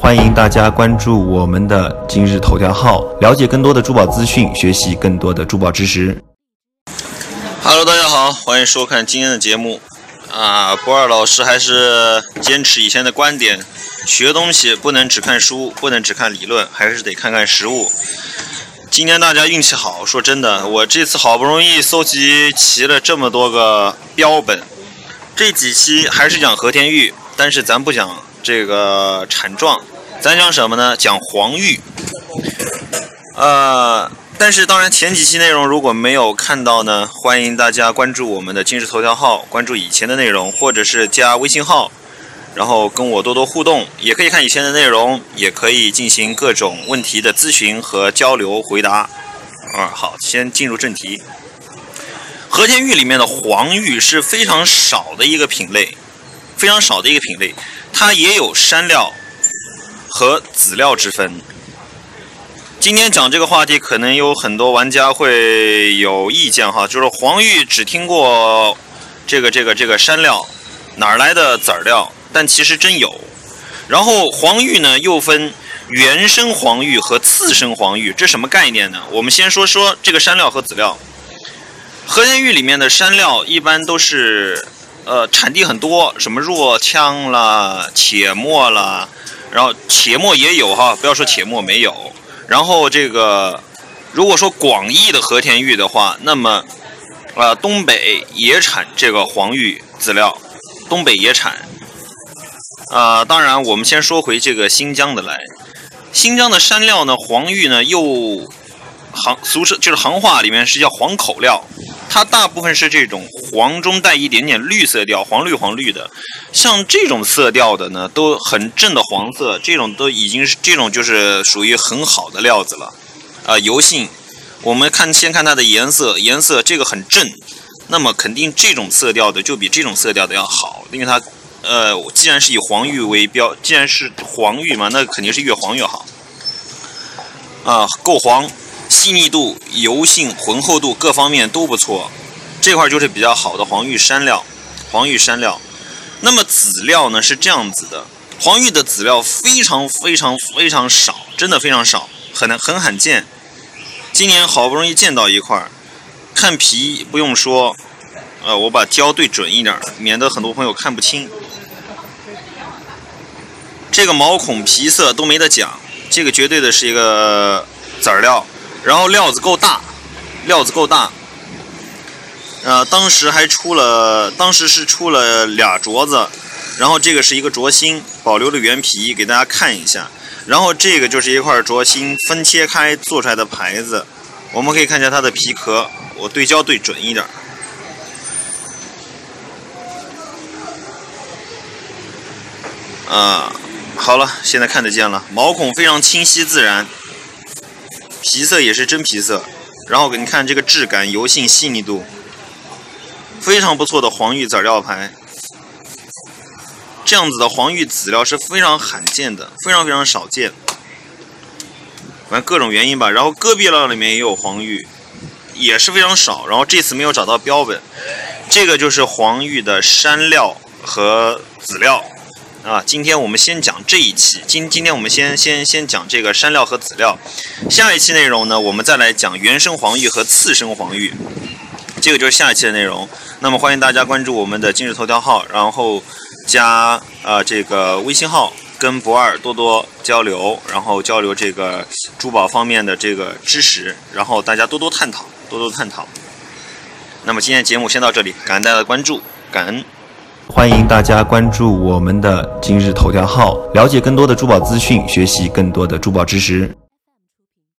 欢迎大家关注我们的今日头条号，了解更多的珠宝资讯，学习更多的珠宝知识。Hello，大家好，欢迎收看今天的节目。啊，博二老师还是坚持以前的观点，学东西不能只看书，不能只看理论，还是得看看实物。今天大家运气好，说真的，我这次好不容易搜集齐了这么多个标本，这几期还是讲和田玉，但是咱不讲这个产状，咱讲什么呢？讲黄玉。呃，但是当然前几期内容如果没有看到呢，欢迎大家关注我们的今日头条号，关注以前的内容，或者是加微信号，然后跟我多多互动，也可以看以前的内容，也可以进行各种问题的咨询和交流回答。啊，好，先进入正题。和田玉里面的黄玉是非常少的一个品类，非常少的一个品类，它也有山料和籽料之分。今天讲这个话题，可能有很多玩家会有意见哈，就是黄玉只听过这个这个这个山料，哪儿来的籽儿料？但其实真有。然后黄玉呢，又分原生黄玉和次生黄玉，这什么概念呢？我们先说说这个山料和籽料。和田玉里面的山料一般都是呃产地很多，什么若羌啦、且末啦，然后且末也有哈，不要说且末没有。然后这个，如果说广义的和田玉的话，那么，呃，东北也产这个黄玉籽料，东北也产。啊，当然，我们先说回这个新疆的来，新疆的山料呢，黄玉呢又行俗称就是行话里面是叫黄口料，它大部分是这种黄中带一点点绿色调，黄绿黄绿的。像这种色调的呢，都很正的黄色，这种都已经是这种就是属于很好的料子了，啊，油性。我们看先看它的颜色，颜色这个很正，那么肯定这种色调的就比这种色调的要好，因为它，呃，既然是以黄玉为标，既然是黄玉嘛，那肯定是越黄越好。啊，够黄，细腻度、油性、浑厚度各方面都不错，这块就是比较好的黄玉山料，黄玉山料。那么籽料呢是这样子的，黄玉的籽料非常非常非常少，真的非常少，很很罕见。今年好不容易见到一块，看皮不用说，呃，我把焦对准一点，免得很多朋友看不清。这个毛孔皮色都没得讲，这个绝对的是一个籽料，然后料子够大，料子够大。呃，当时还出了，当时是出了俩镯子，然后这个是一个镯芯，保留的原皮给大家看一下，然后这个就是一块镯芯分切开做出来的牌子，我们可以看一下它的皮壳，我对焦对准一点。啊，好了，现在看得见了，毛孔非常清晰自然，皮色也是真皮色，然后给你看这个质感、油性、细腻度。非常不错的黄玉籽料牌，这样子的黄玉籽料是非常罕见的，非常非常少见。反正各种原因吧，然后戈壁料里面也有黄玉，也是非常少。然后这次没有找到标本，这个就是黄玉的山料和籽料啊。今天我们先讲这一期，今今天我们先先先讲这个山料和籽料，下一期内容呢，我们再来讲原生黄玉和次生黄玉。这个就是下一期的内容，那么欢迎大家关注我们的今日头条号，然后加呃这个微信号，跟博二多多交流，然后交流这个珠宝方面的这个知识，然后大家多多探讨，多多探讨。那么今天节目先到这里，感恩大家的关注，感恩。欢迎大家关注我们的今日头条号，了解更多的珠宝资讯，学习更多的珠宝知识。